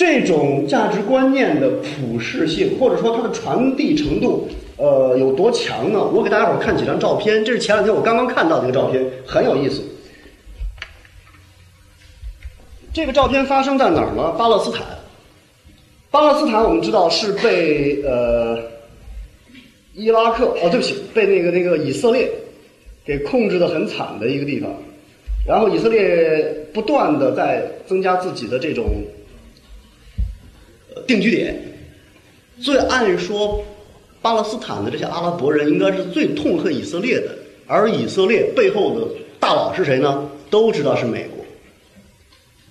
这种价值观念的普适性，或者说它的传递程度，呃，有多强呢？我给大家伙儿看几张照片，这是前两天我刚刚看到的一个照片，很有意思。这个照片发生在哪儿呢？巴勒斯坦。巴勒斯坦我们知道是被呃伊拉克哦，对不起，被那个那个以色列给控制的很惨的一个地方。然后以色列不断的在增加自己的这种。定居点，所以按说，巴勒斯坦的这些阿拉伯人应该是最痛恨以色列的，而以色列背后的大佬是谁呢？都知道是美国。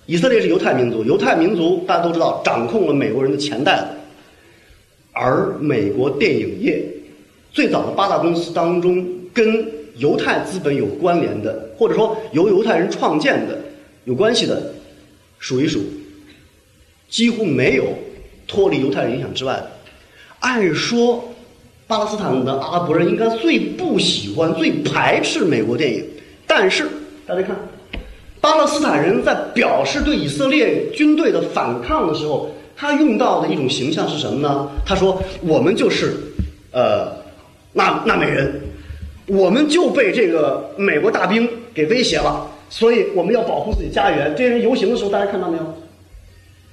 以色列是犹太民族，犹太民族大家都知道掌控了美国人的钱袋子，而美国电影业最早的八大公司当中，跟犹太资本有关联的，或者说由犹太人创建的有关系的，数一数，几乎没有。脱离犹太人影响之外，按说，巴勒斯坦的阿拉伯人应该最不喜欢、最排斥美国电影。但是大家看，巴勒斯坦人在表示对以色列军队的反抗的时候，他用到的一种形象是什么呢？他说：“我们就是呃纳纳美人，我们就被这个美国大兵给威胁了，所以我们要保护自己家园。”这些人游行的时候，大家看到没有？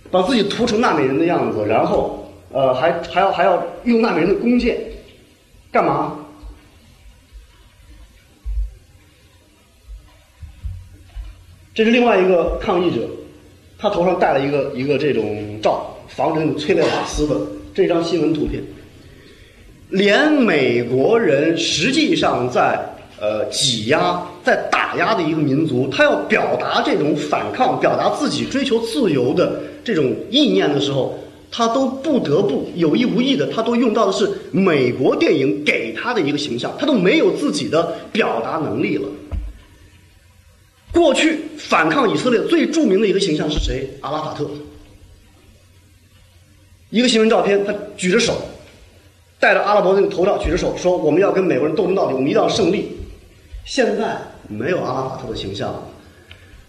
把自己涂成纳美人的样子，然后，呃，还还要还要用纳美人的弓箭，干嘛？这是另外一个抗议者，他头上戴了一个一个这种罩，防止那种催泪瓦斯的这张新闻图片。连美国人实际上在呃挤压、在打压的一个民族，他要表达这种反抗，表达自己追求自由的。这种意念的时候，他都不得不有意无意的，他都用到的是美国电影给他的一个形象，他都没有自己的表达能力了。过去反抗以色列最著名的一个形象是谁？阿拉法特。一个新闻照片，他举着手，戴着阿拉伯那个头罩，举着手说：“我们要跟美国人斗争到底，我们一定要胜利。”现在没有阿拉法特的形象了。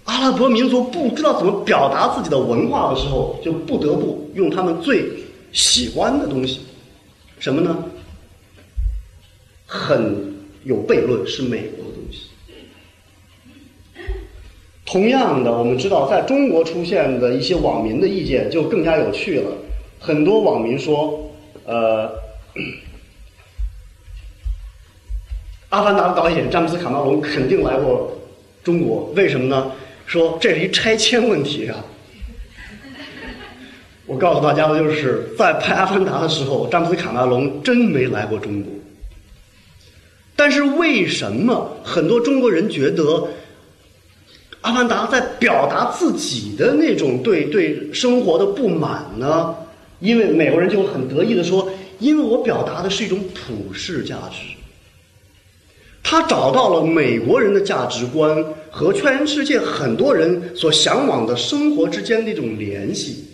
阿拉伯民族不知道怎么表达自己的文化的时候，就不得不用他们最喜欢的东西，什么呢？很有悖论，是美国的东西。同样的，我们知道，在中国出现的一些网民的意见就更加有趣了。很多网民说，呃，《阿凡达》的导演詹姆斯·卡梅隆肯定来过中国，为什么呢？说这是一拆迁问题啊！我告诉大家的就是，在拍《阿凡达》的时候，詹姆斯·卡梅隆真没来过中国。但是为什么很多中国人觉得《阿凡达》在表达自己的那种对对生活的不满呢？因为美国人就很得意的说：“因为我表达的是一种普世价值。”他找到了美国人的价值观和全世界很多人所向往的生活之间的一种联系，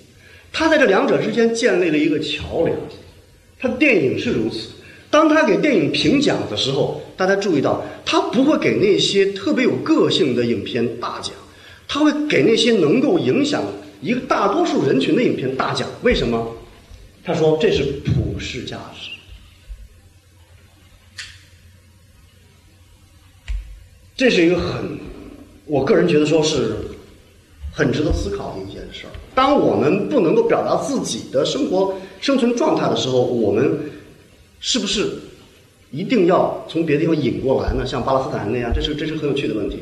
他在这两者之间建立了一个桥梁。他的电影是如此。当他给电影评奖的时候，大家注意到，他不会给那些特别有个性的影片大奖，他会给那些能够影响一个大多数人群的影片大奖。为什么？他说这是普世价值。这是一个很，我个人觉得说是很值得思考的一件事儿。当我们不能够表达自己的生活生存状态的时候，我们是不是一定要从别的地方引过来呢？像巴勒斯坦那样，这是这是很有趣的问题。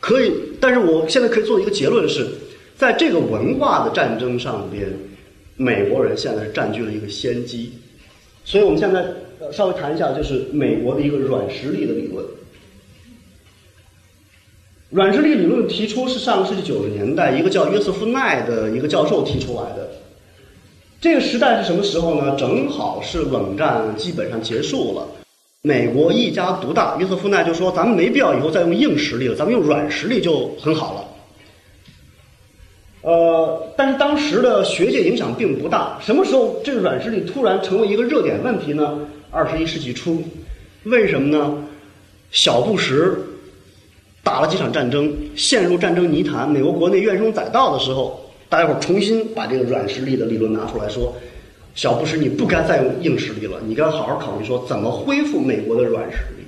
可以，但是我现在可以做一个结论是，在这个文化的战争上边，美国人现在是占据了一个先机。所以我们现在稍微谈一下，就是美国的一个软实力的理论。软实力理论提出是上个世纪九十年代一个叫约瑟夫奈的一个教授提出来的。这个时代是什么时候呢？正好是冷战基本上结束了，美国一家独大。约瑟夫奈就说：“咱们没必要以后再用硬实力了，咱们用软实力就很好了。”呃，但是当时的学界影响并不大。什么时候这个软实力突然成为一个热点问题呢？二十一世纪初，为什么呢？小布什。打了几场战争，陷入战争泥潭，美国国内怨声载道的时候，大家伙重新把这个软实力的理论拿出来说，小布什你不该再用硬实力了，你该好好考虑说怎么恢复美国的软实力。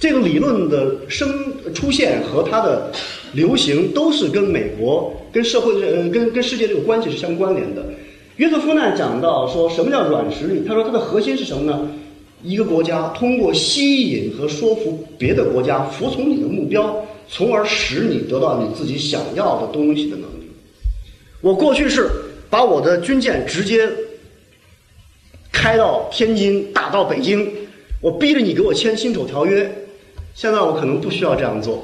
这个理论的生出现和它的流行都是跟美国、跟社会、呃、跟跟世界这个关系是相关联的。约瑟夫呢讲到说什么叫软实力？他说它的核心是什么呢？一个国家通过吸引和说服别的国家服从你的目标，从而使你得到你自己想要的东西的能力。我过去是把我的军舰直接开到天津，打到北京，我逼着你给我签辛丑条约。现在我可能不需要这样做，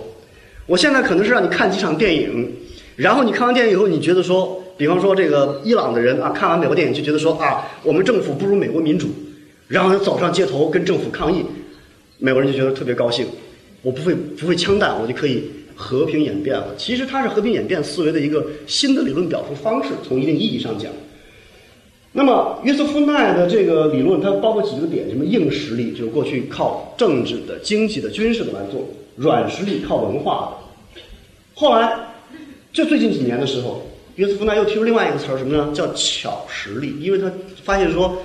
我现在可能是让你看几场电影，然后你看完电影以后，你觉得说，比方说这个伊朗的人啊，看完美国电影就觉得说啊，我们政府不如美国民主，然后他走上街头跟政府抗议，美国人就觉得特别高兴，我不会不会枪弹，我就可以和平演变了。其实它是和平演变思维的一个新的理论表述方式，从一定意义上讲。那么约瑟夫奈的这个理论，它包括几个点：什么硬实力，就是过去靠政治的、经济的、军事的来做；软实力靠文化的。后来，就最近几年的时候，约瑟夫奈又提出另外一个词儿，什么呢？叫巧实力。因为他发现说，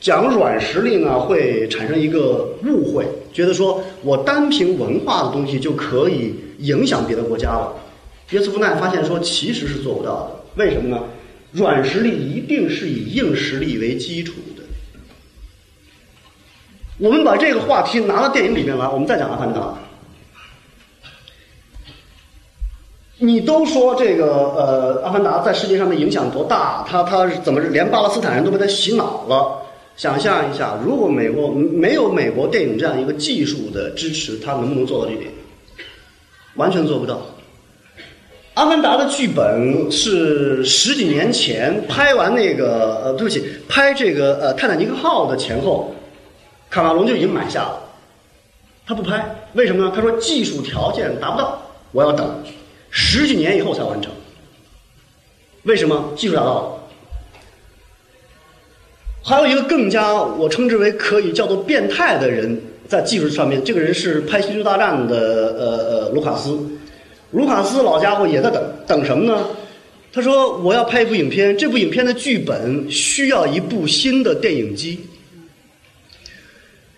讲软实力呢，会产生一个误会，觉得说我单凭文化的东西就可以影响别的国家了。约瑟夫奈发现说，其实是做不到的。为什么呢？软实力一定是以硬实力为基础的。我们把这个话题拿到电影里面来，我们再讲《阿凡达》。你都说这个呃，《阿凡达》在世界上的影响多大？他他怎么连巴勒斯坦人都被他洗脑了？想象一下，如果美国没有美国电影这样一个技术的支持，他能不能做到这点？完全做不到。《阿凡达》的剧本是十几年前拍完那个呃，对不起，拍这个呃《泰坦尼克号》的前后，卡马龙就已经买下了。他不拍，为什么呢？他说技术条件达不到，我要等十几年以后才完成。为什么？技术达到了。还有一个更加我称之为可以叫做变态的人，在技术上面，这个人是拍《星球大战》的呃呃卢卡斯。卢卡斯老家伙也在等等什么呢？他说：“我要拍一部影片，这部影片的剧本需要一部新的电影机。”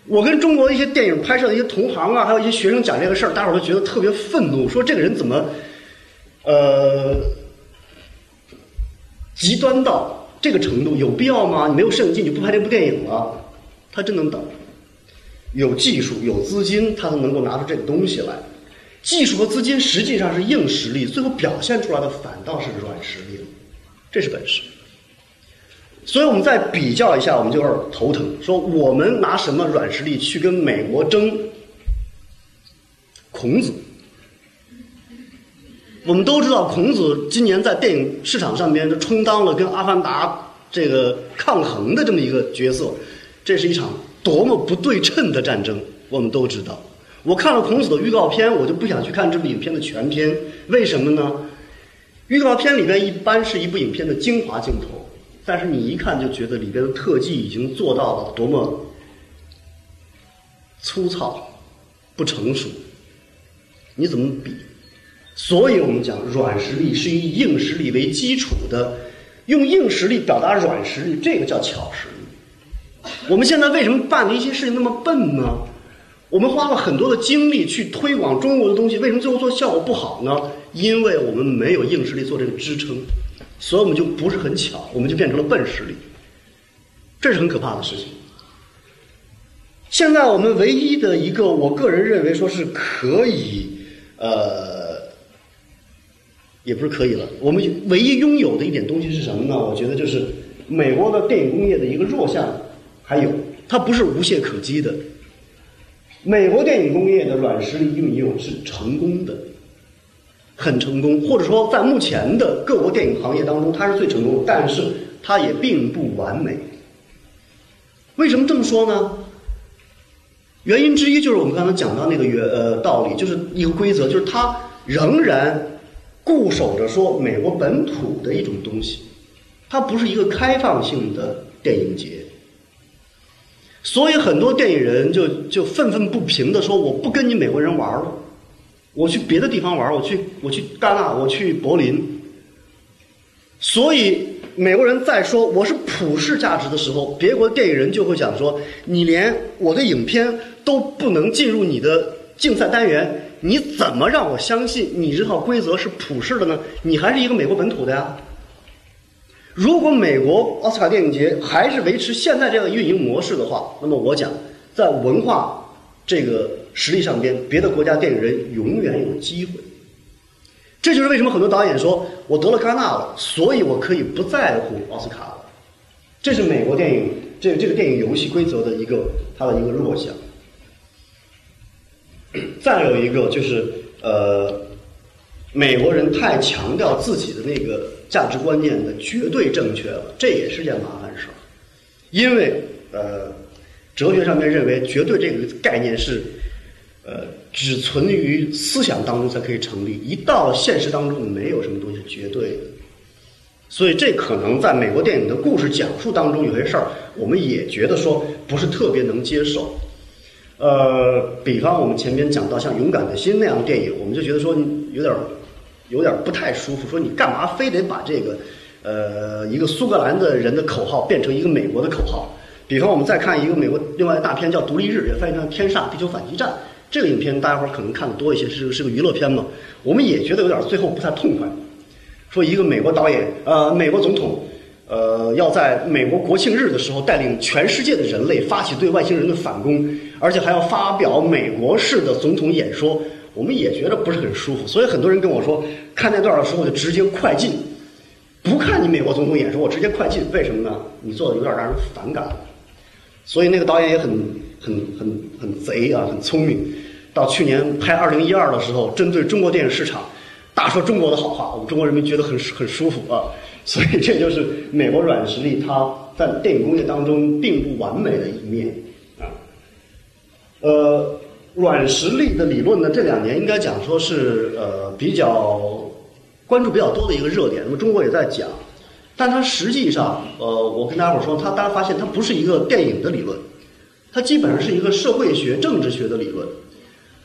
我跟中国一些电影拍摄的一些同行啊，还有一些学生讲这个事儿，大伙儿都觉得特别愤怒，说这个人怎么，呃，极端到这个程度？有必要吗？你没有摄影机，你不拍这部电影了？他真能等，有技术、有资金，他都能够拿出这个东西来。技术和资金实际上是硬实力，最后表现出来的反倒是软实力了，这是本事。所以我们再比较一下，我们就有点头疼。说我们拿什么软实力去跟美国争？孔子，我们都知道，孔子今年在电影市场上边就充当了跟《阿凡达》这个抗衡的这么一个角色，这是一场多么不对称的战争，我们都知道。我看了孔子的预告片，我就不想去看这部影片的全片。为什么呢？预告片里边一般是一部影片的精华镜头，但是你一看就觉得里边的特技已经做到了多么粗糙、不成熟。你怎么比？所以我们讲软实力是以硬实力为基础的，用硬实力表达软实力，这个叫巧实力。我们现在为什么办的一些事情那么笨呢？我们花了很多的精力去推广中国的东西，为什么最后做效果不好呢？因为我们没有硬实力做这个支撑，所以我们就不是很巧，我们就变成了笨实力，这是很可怕的事情。现在我们唯一的一个，我个人认为说是可以，呃，也不是可以了，我们唯一拥有的一点东西是什么呢？我觉得就是美国的电影工业的一个弱项，还有它不是无懈可击的。美国电影工业的软实力运用是成功的，很成功，或者说在目前的各国电影行业当中，它是最成功，但是它也并不完美。为什么这么说呢？原因之一就是我们刚才讲到那个原呃道理，就是一个规则，就是它仍然固守着说美国本土的一种东西，它不是一个开放性的电影节。所以很多电影人就就愤愤不平的说：“我不跟你美国人玩了，我去别的地方玩，我去我去戛纳，我去柏林，所以美国人在说我是普世价值的时候，别国电影人就会想说，你连我的影片都不能进入你的竞赛单元，你怎么让我相信你这套规则是普世的呢？你还是一个美国本土的呀。如果美国奥斯卡电影节还是维持现在这样的运营模式的话，那么我讲，在文化这个实力上边，别的国家电影人永远有机会。这就是为什么很多导演说我得了戛纳了，所以我可以不在乎奥斯卡了。这是美国电影这这个电影游戏规则的一个它的一个弱项。再有一个就是呃，美国人太强调自己的那个价值观念的绝对正确了，这也是件麻烦事儿。因为呃，哲学上面认为绝对这个概念是呃只存于思想当中才可以成立，一到现实当中没有什么东西是绝对的。所以这可能在美国电影的故事讲述当中有些事儿，我们也觉得说不是特别能接受。呃，比方我们前面讲到像《勇敢的心》那样的电影，我们就觉得说有点有点不太舒服。说你干嘛非得把这个呃一个苏格兰的人的口号变成一个美国的口号？比方我们再看一个美国另外大片叫《独立日》，也翻译成《天煞地球反击战》。这个影片大家伙可能看的多一些，是是个娱乐片嘛。我们也觉得有点最后不太痛快。说一个美国导演，呃，美国总统。呃，要在美国国庆日的时候带领全世界的人类发起对外星人的反攻，而且还要发表美国式的总统演说，我们也觉得不是很舒服。所以很多人跟我说，看那段的时候就直接快进，不看你美国总统演说，我直接快进。为什么呢？你做的有点让人反感。所以那个导演也很 很很很贼啊，很聪明。到去年拍《二零一二》的时候，针对中国电影市场大说中国的好话，我们中国人民觉得很很舒服啊。所以这就是美国软实力，它在电影工业当中并不完美的一面。呃，软实力的理论呢，这两年应该讲说是呃比较关注比较多的一个热点。那么中国也在讲，但它实际上，呃，我跟大家伙说，它大家发现它不是一个电影的理论，它基本上是一个社会学、政治学的理论。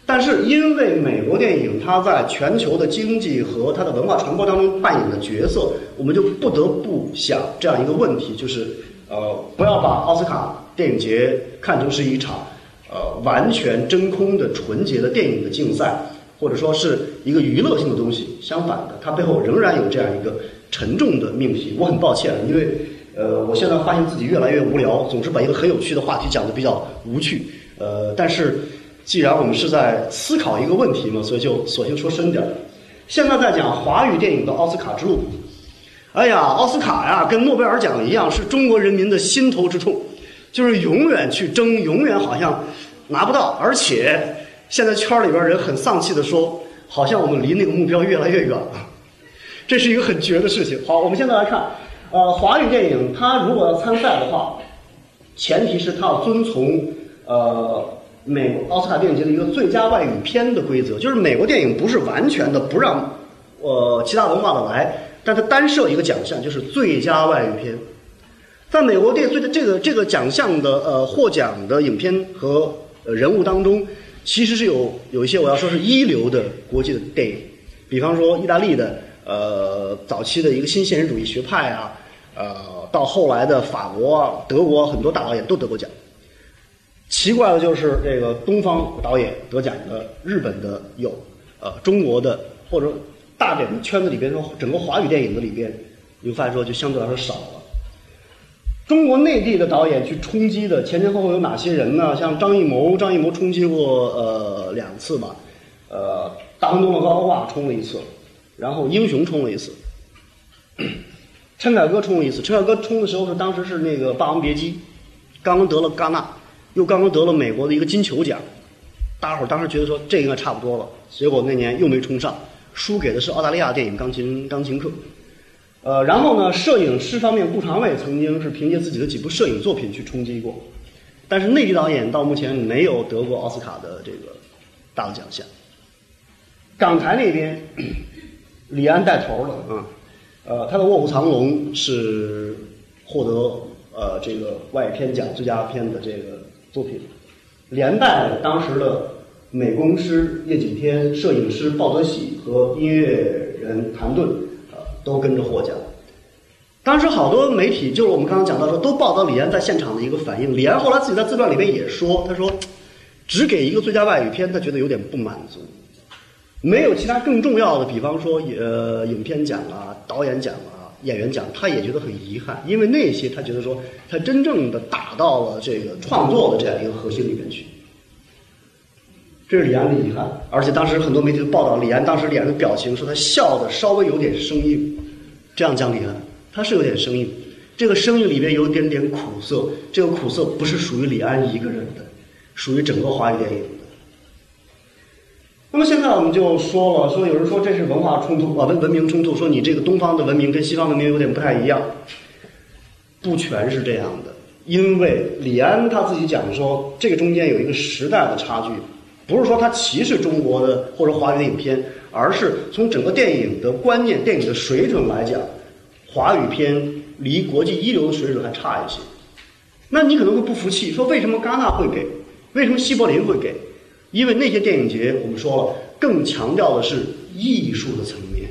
但是，因为美国电影它在全球的经济和它的文化传播当中扮演的角色，我们就不得不想这样一个问题，就是呃，不要把奥斯卡电影节看成是一场呃完全真空的纯洁的电影的竞赛，或者说是一个娱乐性的东西。相反的，它背后仍然有这样一个沉重的命题。我很抱歉，因为呃，我现在发现自己越来越无聊，总是把一个很有趣的话题讲的比较无趣。呃，但是。既然我们是在思考一个问题嘛，所以就索性说深点儿。现在在讲华语电影的奥斯卡之路。哎呀，奥斯卡呀，跟诺贝尔奖一样，是中国人民的心头之痛，就是永远去争，永远好像拿不到。而且现在圈里边人很丧气的说，好像我们离那个目标越来越远了。这是一个很绝的事情。好，我们现在来看，呃，华语电影它如果要参赛的话，前提是它要遵从呃。美奥斯卡电影节的一个最佳外语片的规则，就是美国电影不是完全的不让呃其他文化的来，但它单设一个奖项，就是最佳外语片。在美国电影最这个这个奖项的呃获奖的影片和人物当中，其实是有有一些我要说是一流的国际的电影，比方说意大利的呃早期的一个新现实主义学派啊，呃到后来的法国、德国很多大导演都得过奖。奇怪的就是这个东方导演得奖的，日本的有，呃，中国的或者大点的圈子里边说，整个华语电影的里边，你会发现说就相对来说少了。中国内地的导演去冲击的前前后后有哪些人呢？像张艺谋，张艺谋冲击过呃两次吧，呃，大红灯笼高高挂冲了一次，然后英雄冲了一次，陈凯歌冲了一次。陈凯歌冲的时候是当时是那个《霸王别姬》，刚刚得了戛纳。又刚刚得了美国的一个金球奖，大伙儿当时觉得说这应该差不多了，结果那年又没冲上，输给的是澳大利亚电影《钢琴钢琴课》。呃，然后呢，摄影师方面，顾长卫曾经是凭借自己的几部摄影作品去冲击过，但是内地导演到目前没有得过奥斯卡的这个大的奖项。港台那边，李安带头了啊，呃，他的《卧虎藏龙》是获得呃这个外片奖最佳片的这个。作品，连带当时的美工师叶景天、摄影师鲍德喜和音乐人谭盾，都跟着获奖。当时好多媒体，就是我们刚刚讲到说，都报道李安在现场的一个反应。李安后来自己在自传里面也说，他说，只给一个最佳外语片，他觉得有点不满足，没有其他更重要的，比方说呃影片奖啊、导演奖啊、演员奖，他也觉得很遗憾，因为那些他觉得说，他真正的打到了这个创作的这样一个核心里面去。这是李安的遗憾，而且当时很多媒体都报道李安当时脸的表情，说他笑的稍微有点生硬，这样讲李安。他是有点生硬，这个生硬里面有点点苦涩，这个苦涩不是属于李安一个人的，属于整个华语电影的。那么现在我们就说了，说有人说这是文化冲突啊，文文明冲突，说你这个东方的文明跟西方文明有点不太一样，不全是这样的，因为李安他自己讲说，这个中间有一个时代的差距，不是说他歧视中国的或者华语的影片，而是从整个电影的观念、电影的水准来讲。华语片离国际一流的水准还差一些，那你可能会不服气，说为什么戛纳会给？为什么西柏林会给？因为那些电影节我们说了，更强调的是艺术的层面，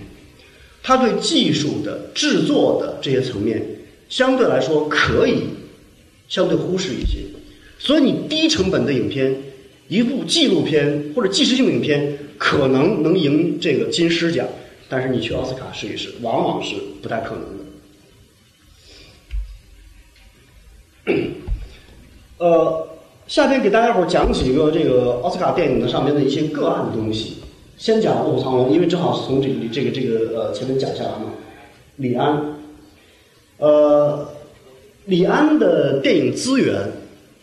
他对技术的制作的这些层面相对来说可以相对忽视一些，所以你低成本的影片，一部纪录片或者纪实性影片可能能赢这个金狮奖。但是你去奥斯卡试一试，往往是不太可能的。呃，下边给大家伙讲几个这个奥斯卡电影的上面的一些个案的东西。先讲《卧虎藏龙》，因为正好是从这个这个这个呃前面讲下来嘛。李安，呃，李安的电影资源，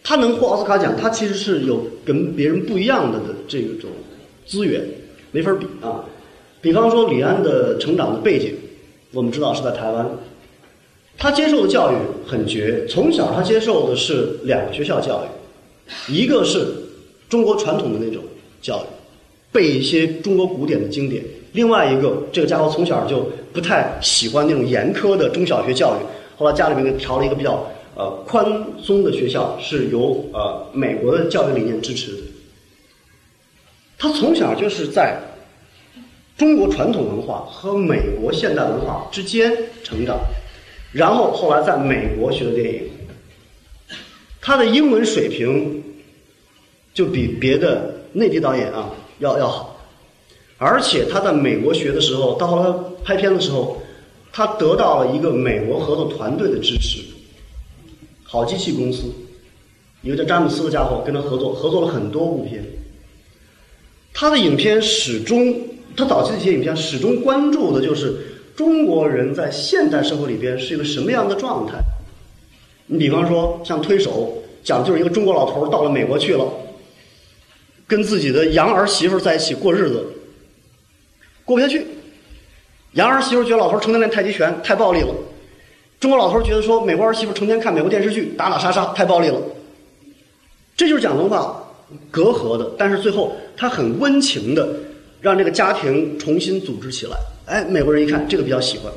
他能获奥斯卡奖，他其实是有跟别人不一样的的这种资源，没法比啊。比方说李安的成长的背景，我们知道是在台湾，他接受的教育很绝。从小他接受的是两个学校教育，一个是中国传统的那种教育，背一些中国古典的经典；另外一个，这个家伙从小就不太喜欢那种严苛的中小学教育，后来家里面给调了一个比较呃宽松的学校，是由呃美国的教育理念支持的。他从小就是在。中国传统文化和美国现代文化之间成长，然后后来在美国学的电影，他的英文水平就比别的内地导演啊要要好，而且他在美国学的时候，到后来拍片的时候，他得到了一个美国合作团队的支持，好机器公司，一个叫詹姆斯的家伙跟他合作，合作了很多部片，他的影片始终。他早期的一些影片始终关注的就是中国人在现代社会里边是一个什么样的状态。你比方说像《推手》，讲的就是一个中国老头到了美国去了，跟自己的洋儿媳妇在一起过日子，过不下去。洋儿媳妇觉得老头成天练太极拳太暴力了，中国老头觉得说美国儿媳妇成天看美国电视剧打打杀杀太暴力了。这就是讲文化隔阂的，但是最后他很温情的。让这个家庭重新组织起来，哎，美国人一看这个比较喜欢，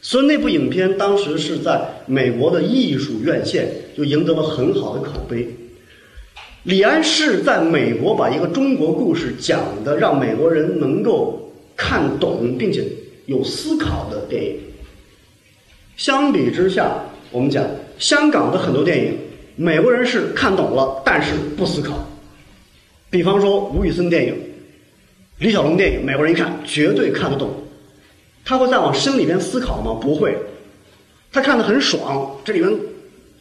所以那部影片当时是在美国的艺术院线就赢得了很好的口碑。李安是在美国把一个中国故事讲的让美国人能够看懂并且有思考的电影。相比之下，我们讲香港的很多电影，美国人是看懂了，但是不思考。比方说吴宇森电影。李小龙电影，美国人一看绝对看得懂，他会再往深里边思考吗？不会，他看得很爽，这里面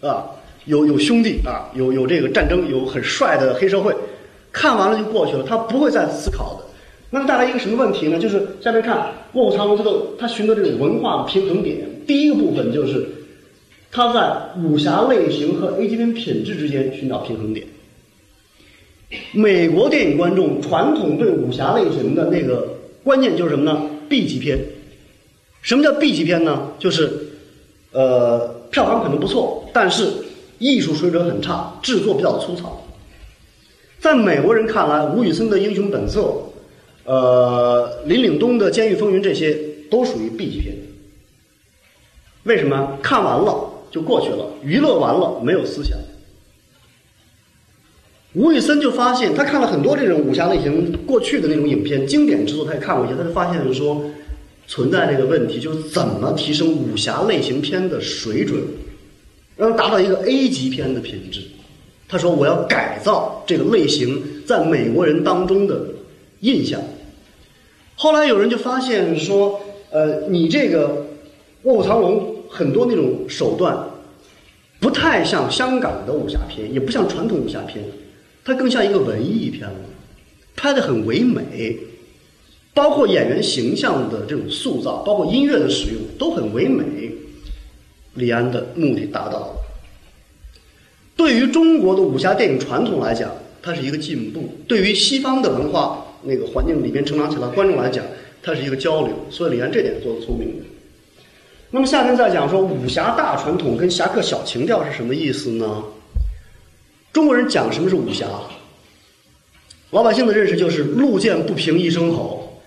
啊有有兄弟啊，有有这个战争，有很帅的黑社会，看完了就过去了，他不会再思考的。那么带来一个什么问题呢？就是下面看《卧虎藏龙》这个，他寻的这种文化的平衡点。第一个部分就是他在武侠类型和 A 级片品质之间寻找平衡点。美国电影观众传统对武侠类型的那个观念就是什么呢？B 级片。什么叫 B 级片呢？就是，呃，票房可能不错，但是艺术水准很差，制作比较粗糙。在美国人看来，吴宇森的《英雄本色》，呃，林岭东的《监狱风云》这些都属于 B 级片。为什么？看完了就过去了，娱乐完了没有思想。吴宇森就发现，他看了很多这种武侠类型过去的那种影片，经典之作，他也看过一些，他就发现说，存在这个问题，就是怎么提升武侠类型片的水准，让它达到一个 A 级片的品质。他说：“我要改造这个类型在美国人当中的印象。”后来有人就发现说：“呃，你这个《卧虎藏龙》很多那种手段，不太像香港的武侠片，也不像传统武侠片，它更像一个文艺片了，拍的很唯美，包括演员形象的这种塑造，包括音乐的使用都很唯美。”李安的目的达到了。对于中国的武侠电影传统来讲，它是一个进步；对于西方的文化那个环境里边成长起来观众来讲，它是一个交流。所以李安这点做的聪明。那么下面再讲说武侠大传统跟侠客小情调是什么意思呢？中国人讲什么是武侠，老百姓的认识就是路见不平一声吼，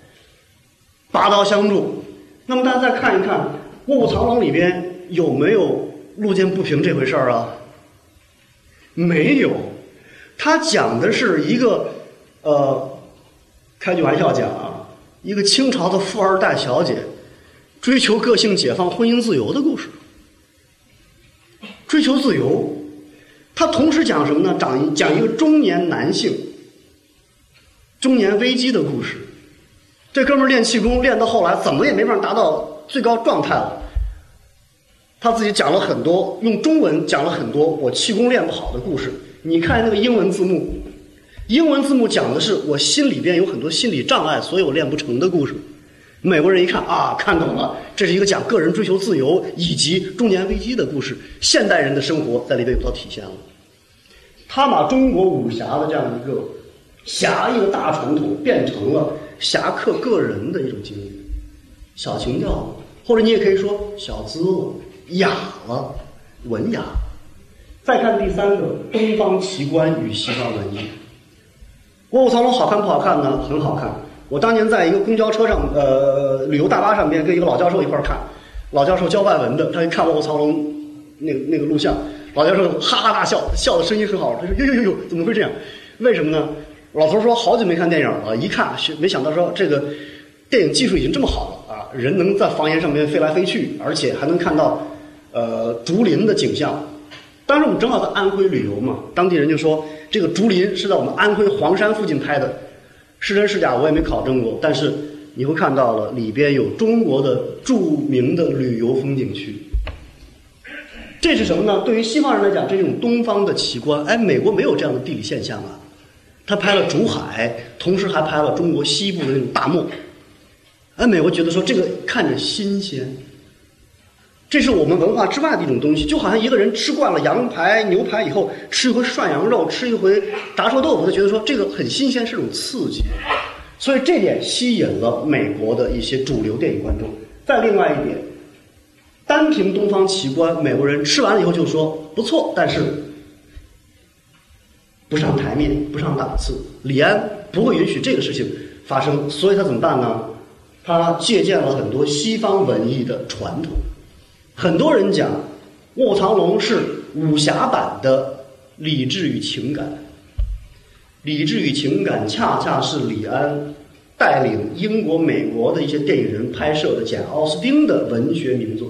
拔刀相助。那么大家再看一看《卧虎藏龙》里边有没有路见不平这回事儿啊？没有，他讲的是一个，呃，开句玩笑讲啊，一个清朝的富二代小姐追求个性解放、婚姻自由的故事。追求自由，他同时讲什么呢？讲讲一个中年男性中年危机的故事。这哥们儿练气功练到后来，怎么也没法达到最高状态了。他自己讲了很多，用中文讲了很多我气功练不好的故事。你看那个英文字幕，英文字幕讲的是我心里边有很多心理障碍，所以我练不成的故事。美国人一看啊，看懂了，这是一个讲个人追求自由以及中年危机的故事。现代人的生活在里边有到体现了。他把中国武侠的这样一个侠义的大传统，变成了侠客个人的一种经历，小情调，或者你也可以说小资了。雅了，文雅。再看第三个，东方奇观与西方文艺。《卧虎藏龙》好看不好看呢？很好看。我当年在一个公交车上，呃，旅游大巴上边跟一个老教授一块儿看，老教授教外文的，他一看《卧虎藏龙》那个那个录像，老教授哈哈大笑，笑的声音很好。他说：“呦呦呦呦，怎么会这样？为什么呢？”老头说：“好久没看电影了，一看没想到说这个电影技术已经这么好了啊，人能在房檐上面飞来飞去，而且还能看到。”呃，竹林的景象，当时我们正好在安徽旅游嘛，当地人就说这个竹林是在我们安徽黄山附近拍的，是真是假我也没考证过，但是你会看到了里边有中国的著名的旅游风景区，这是什么呢？对于西方人来讲，这种东方的奇观，哎，美国没有这样的地理现象啊，他拍了竹海，同时还拍了中国西部的那种大漠，哎，美国觉得说这个看着新鲜。这是我们文化之外的一种东西，就好像一个人吃惯了羊排、牛排以后，吃一回涮羊肉，吃一回炸臭豆腐，他觉得说这个很新鲜，是种刺激，所以这点吸引了美国的一些主流电影观众。再另外一点，单凭东方奇观，美国人吃完了以后就说不错，但是不上台面、不上档次。李安不会允许这个事情发生，所以他怎么办呢？他借鉴了很多西方文艺的传统。很多人讲《卧藏龙》是武侠版的《理智与情感》，《理智与情感》恰恰是李安带领英国、美国的一些电影人拍摄的简·奥斯汀的文学名作。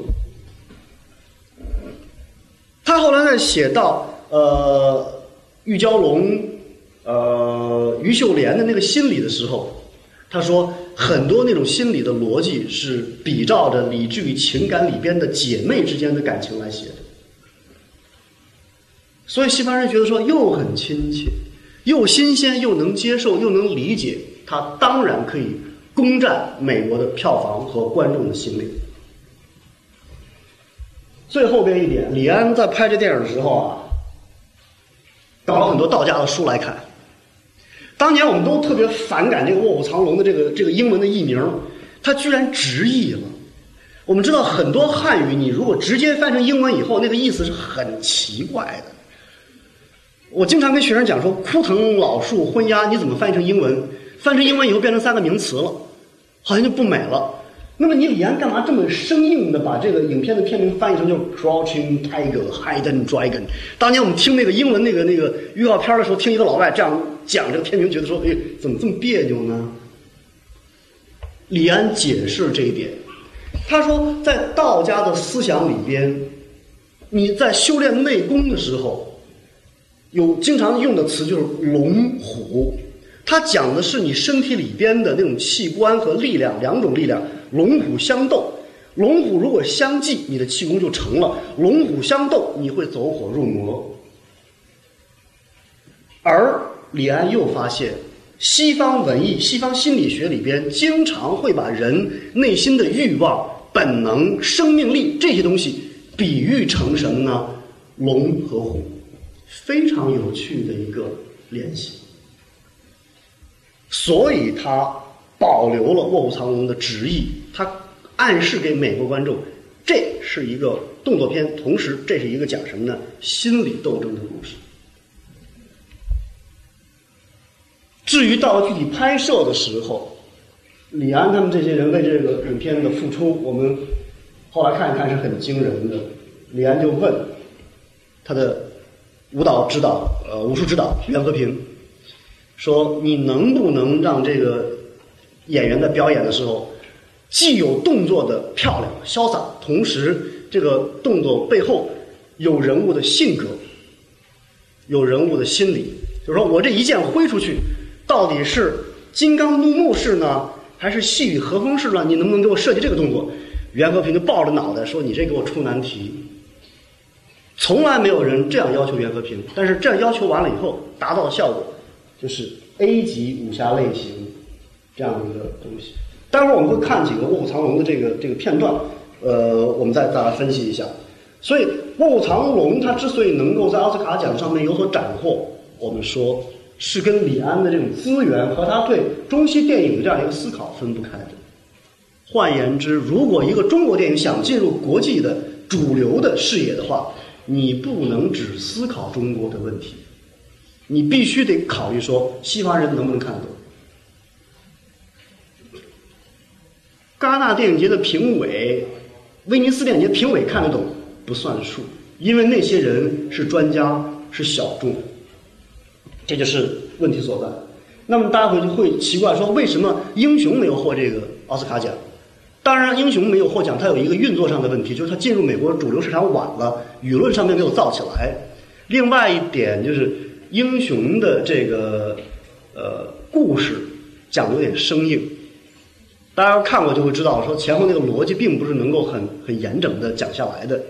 他后来在写到呃玉娇龙、呃于秀莲的那个心理的时候。他说，很多那种心理的逻辑是比照着《理智与情感》里边的姐妹之间的感情来写的，所以西方人觉得说又很亲切，又新鲜，又能接受，又能理解，他当然可以攻占美国的票房和观众的心理。最后边一点，李安在拍这电影的时候啊，搞了很多道家的书来看。当年我们都特别反感这个《卧虎藏龙》的这个这个英文的译名，它居然直译了。我们知道很多汉语，你如果直接翻成英文以后，那个意思是很奇怪的。我经常跟学生讲说，“枯藤老树昏鸦”，你怎么翻译成英文？翻成英文以后变成三个名词了，好像就不美了。那么你李安干嘛这么生硬的把这个影片的片名翻译成就 Crouching Tiger, Hidden Dragon"？当年我们听那个英文那个那个预告片的时候，听一个老外这样讲这个片名，觉得说：“哎，怎么这么别扭呢？”李安解释这一点，他说，在道家的思想里边，你在修炼内功的时候，有经常用的词就是龙虎，它讲的是你身体里边的那种器官和力量两种力量，龙虎相斗。龙虎如果相济，你的气功就成了；龙虎相斗，你会走火入魔。而李安又发现，西方文艺、西方心理学里边，经常会把人内心的欲望、本能、生命力这些东西比喻成什么呢？龙和虎，非常有趣的一个联系。所以他保留了《卧虎藏龙》的直译，他。暗示给美国观众，这是一个动作片，同时这是一个讲什么呢？心理斗争的故事。至于到了具体拍摄的时候，李安他们这些人为这个影片的付出，我们后来看一看是很惊人的。李安就问他的舞蹈指导，呃，武术指导袁和平，说：“你能不能让这个演员在表演的时候？”既有动作的漂亮潇洒，同时这个动作背后有人物的性格，有人物的心理。就是说我这一剑挥出去，到底是金刚怒目式呢，还是细雨和风式呢？你能不能给我设计这个动作？袁和平就抱着脑袋说：“你这给我出难题。”从来没有人这样要求袁和平，但是这样要求完了以后，达到的效果就是 A 级武侠类型这样的一个东西。待会儿我们会看几个《卧虎藏龙》的这个这个片段，呃，我们再再来分析一下。所以《卧虎藏龙》它之所以能够在奥斯卡奖上面有所斩获，我们说是跟李安的这种资源和他对中西电影的这样一个思考分不开的。换言之，如果一个中国电影想进入国际的主流的视野的话，你不能只思考中国的问题，你必须得考虑说西方人能不能看得懂。戛纳电影节的评委，威尼斯电影节评委看得懂不算数，因为那些人是专家，是小众，这就是问题所在。那么大家会会奇怪说，为什么英雄没有获这个奥斯卡奖？当然，英雄没有获奖，它有一个运作上的问题，就是它进入美国主流市场晚了，舆论上面没有造起来。另外一点就是英雄的这个呃故事讲的有点生硬。大家看过就会知道，说前后那个逻辑并不是能够很很严整的讲下来的，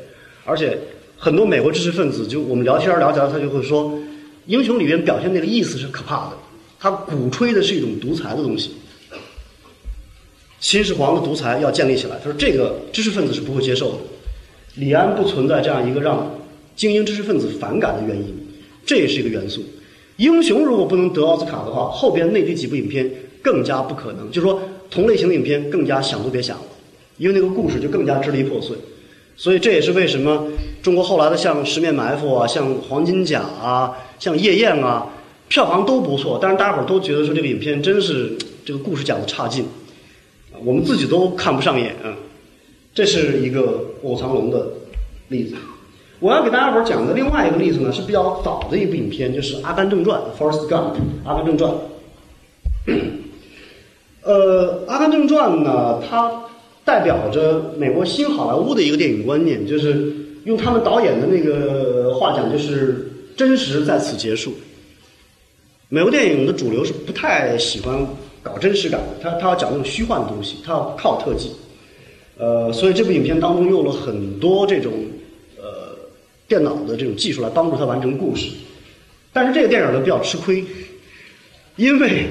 而且很多美国知识分子就我们聊天聊起来，他就会说，英雄里面表现那个意思是可怕的，他鼓吹的是一种独裁的东西，秦始皇的独裁要建立起来，他说这个知识分子是不会接受的。李安不存在这样一个让精英知识分子反感的原因，这也是一个元素。英雄如果不能得奥斯卡的话，后边那这几部影片更加不可能，就是说。同类型的影片更加想都别想了，因为那个故事就更加支离破碎，所以这也是为什么中国后来的像《十面埋伏》啊、像《黄金甲》啊、像《夜宴》啊，票房都不错，但是大家伙都觉得说这个影片真是这个故事讲的差劲，我们自己都看不上眼。这是一个《卧藏龙》的例子。我要给大家伙讲的另外一个例子呢，是比较早的一部影片，就是《阿甘正传》《Forrest Gump》《阿甘正传》。呃，《阿甘正传》呢，它代表着美国新好莱坞的一个电影观念，就是用他们导演的那个话讲，就是真实在此结束。美国电影的主流是不太喜欢搞真实感的，他他要讲那种虚幻的东西，他要靠特技。呃，所以这部影片当中用了很多这种呃电脑的这种技术来帮助他完成故事。但是这个电影呢比较吃亏，因为。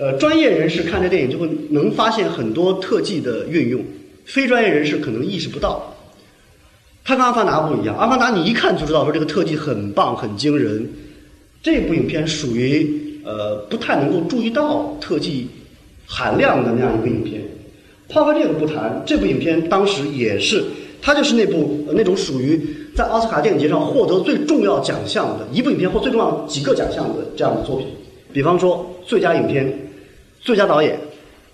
呃，专业人士看这电影就会能发现很多特技的运用，非专业人士可能意识不到。它跟《阿凡达》不一样，《阿凡达》你一看就知道说这个特技很棒、很惊人。这部影片属于呃不太能够注意到特技含量的那样一部影片。抛开这个不谈，这部影片当时也是，它就是那部那种属于在奥斯卡电影节上获得最重要奖项的一部影片或最重要几个奖项的这样的作品。比方说最佳影片。最佳导演、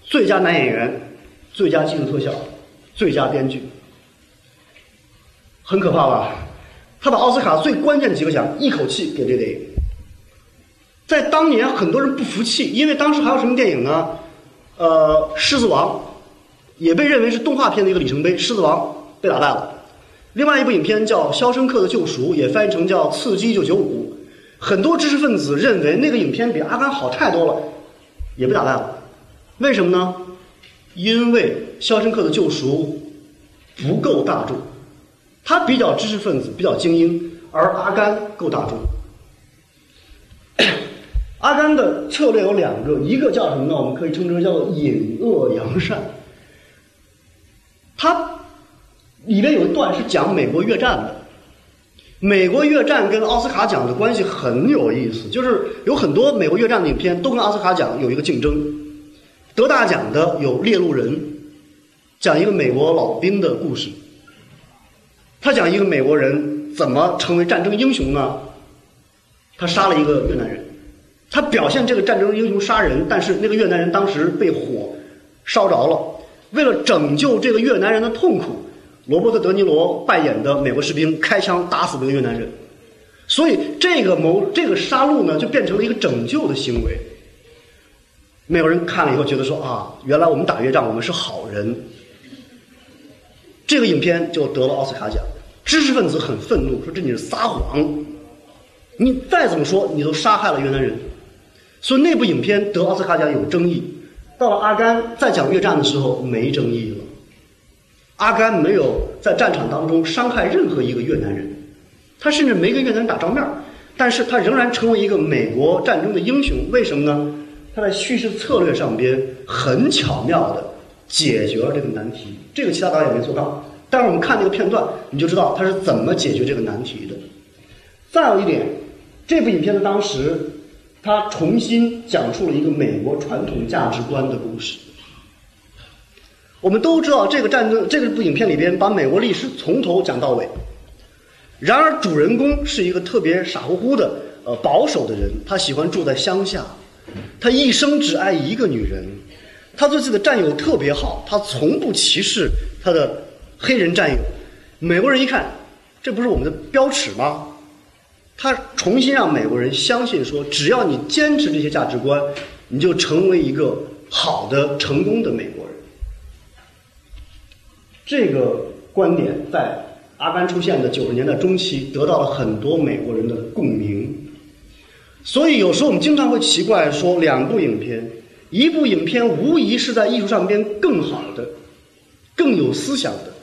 最佳男演员、最佳技术特效、最佳编剧，很可怕吧？他把奥斯卡最关键的几个奖一口气给这电影。在当年，很多人不服气，因为当时还有什么电影呢？呃，《狮子王》也被认为是动画片的一个里程碑，《狮子王》被打败了。另外一部影片叫《肖申克的救赎》，也翻译成叫《刺激一九九五》。很多知识分子认为那个影片比《阿甘》好太多了，也被打败了。为什么呢？因为《肖申克的救赎》不够大众，他比较知识分子，比较精英，而《阿甘》够大众。阿甘的策略有两个，一个叫什么呢？我们可以称之为叫做隐恶扬善。它里面有一段是讲美国越战的。美国越战跟奥斯卡奖的关系很有意思，就是有很多美国越战的影片都跟奥斯卡奖有一个竞争。得大奖的有《猎鹿人》，讲一个美国老兵的故事。他讲一个美国人怎么成为战争英雄呢？他杀了一个越南人。他表现这个战争英雄杀人，但是那个越南人当时被火烧着了。为了拯救这个越南人的痛苦，罗伯特·德尼罗扮演的美国士兵开枪打死这个越南人。所以这个谋这个杀戮呢，就变成了一个拯救的行为。美国人看了以后觉得说啊，原来我们打越战我们是好人。这个影片就得了奥斯卡奖。知识分子很愤怒，说这你是撒谎，你再怎么说你都杀害了越南人。所以那部影片得奥斯卡奖有争议，到了阿甘再讲越战的时候没争议了。阿甘没有在战场当中伤害任何一个越南人，他甚至没跟越南人打照面但是他仍然成为一个美国战争的英雄。为什么呢？他在叙事策略上边很巧妙的解决了这个难题，这个其他导演没做到。但是我们看那个片段，你就知道他是怎么解决这个难题的。再有一点，这部影片的当时。他重新讲述了一个美国传统价值观的故事。我们都知道，这个战争这个部影片里边把美国历史从头讲到尾。然而，主人公是一个特别傻乎乎的、呃保守的人，他喜欢住在乡下，他一生只爱一个女人，他对自己的战友特别好，他从不歧视他的黑人战友。美国人一看，这不是我们的标尺吗？他重新让美国人相信说，只要你坚持这些价值观，你就成为一个好的、成功的美国。这个观点在阿甘出现的九十年代中期得到了很多美国人的共鸣。所以有时候我们经常会奇怪说，两部影片，一部影片无疑是在艺术上边更好的、更有思想的，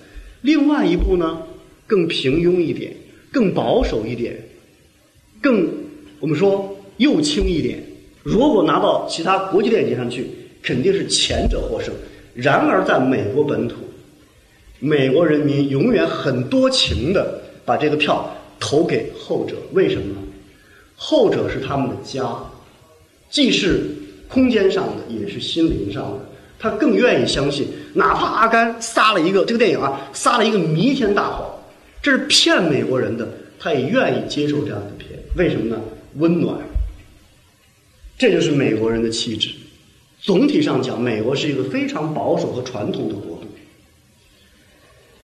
另外一部呢更平庸一点、更保守一点。更，我们说又轻一点。如果拿到其他国际电影节上去，肯定是前者获胜。然而，在美国本土，美国人民永远很多情的把这个票投给后者。为什么呢？后者是他们的家，既是空间上的，也是心灵上的。他更愿意相信，哪怕阿甘撒了一个这个电影啊，撒了一个弥天大谎，这是骗美国人的，他也愿意接受这样的骗。为什么呢？温暖，这就是美国人的气质。总体上讲，美国是一个非常保守和传统的国。